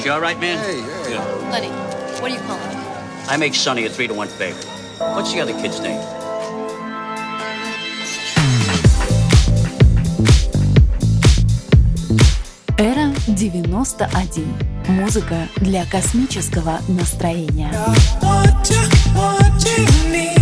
Josh, you all right, man? Hey, hey. Yeah. Lenny, what do you call him? I make Sonny a three to one favorite. What's the other kid's name? Эра 91. Музыка для космического настроения. Want you, want you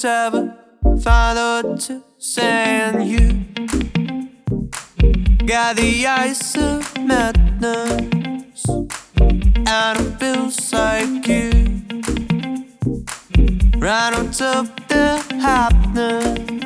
travel follow to send you. Got the eyes of madness. And it feels like you. Right on top the happiness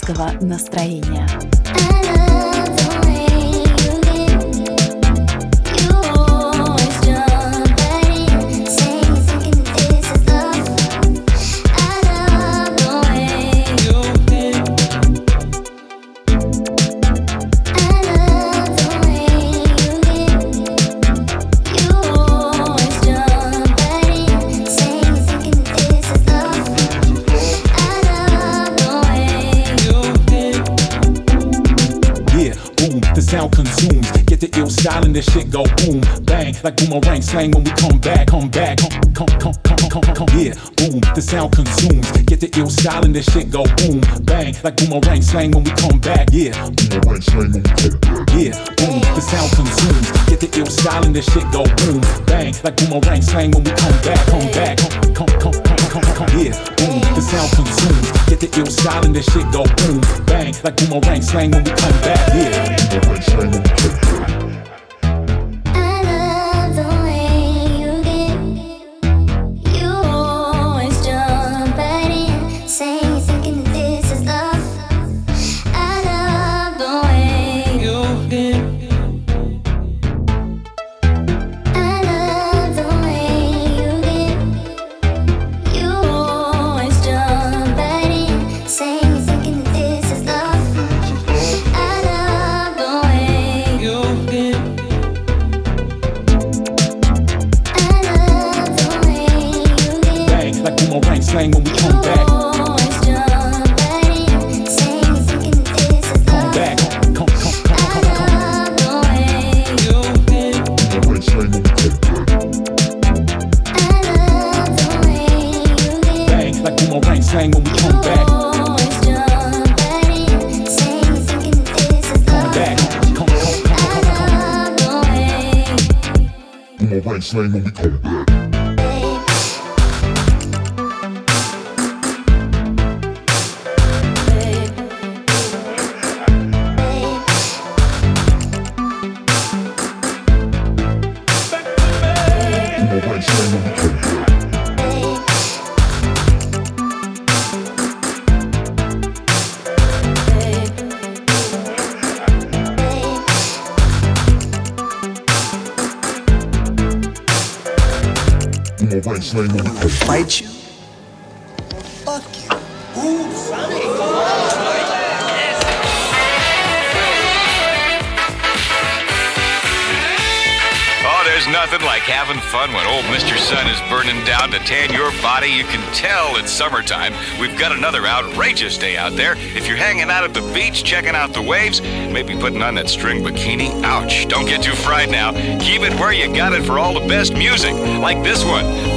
авторского настроения. Get the ill style and this shit go boom, bang, like boomerang slang when we come back, come back, come, come, come, come, come, come, come, yeah, boom. The sound consumes. Get the ill style and this shit go boom, bang, like boomerang slang when we come back, yeah, boomerang slang when we come back, yeah, boom. The sound consumes. Get the ill style and this shit go boom, bang, like boomerang slang when we come back, come back, come, come, come, come, come, come, come, yeah, boom. The sound consumes. Get the ill style and this shit go boom, bang, like boomerang slang when we come back, yeah, boomerang slang when we come back. Slang when we come back. Boomerang slang when we come back. Fight you? Oh, there's nothing like having fun when old Mr. Sun is burning down to tan your body. You can tell it's summertime. We've got another outrageous day out there. If you're hanging out at the beach, checking out the waves, maybe putting on that string bikini, ouch. Don't get too fried now. Keep it where you got it for all the best music, like this one.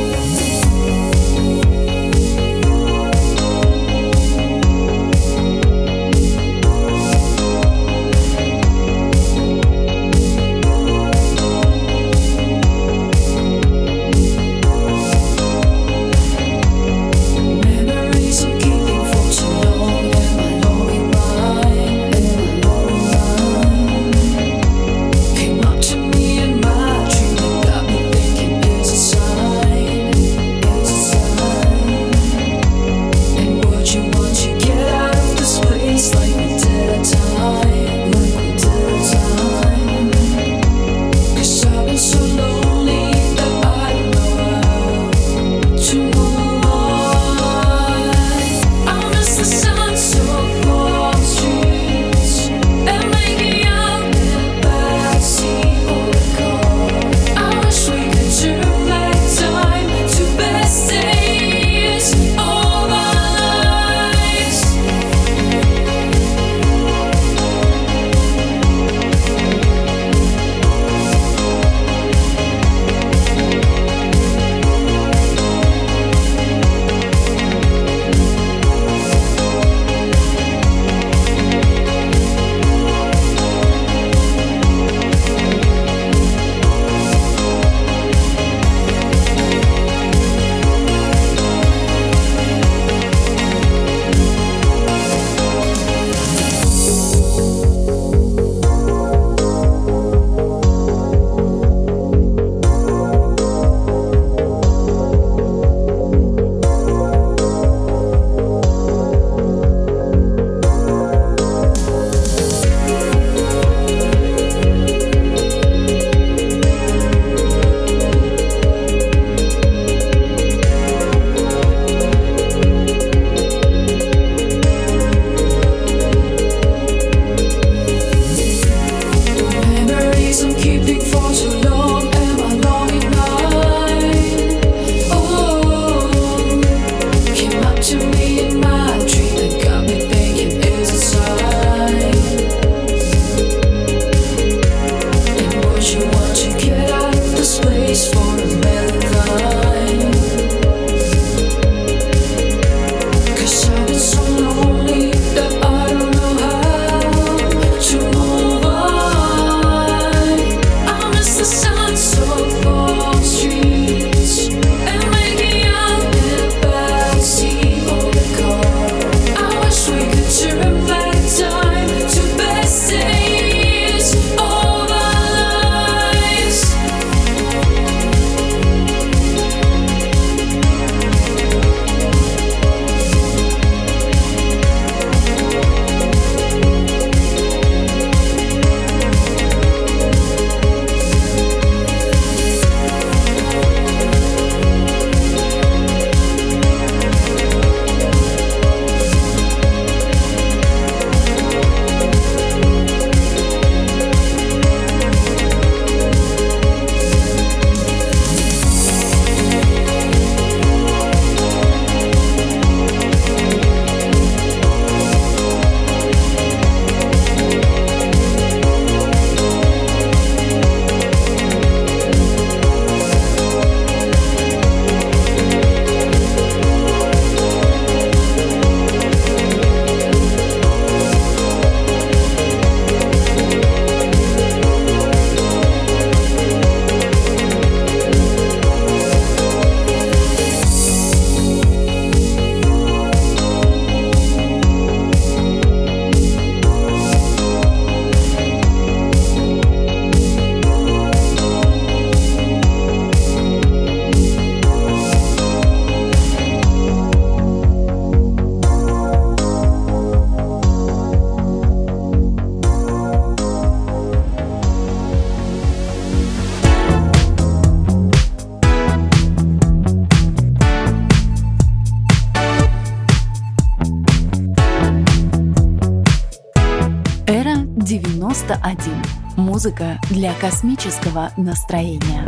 Музыка для космического настроения.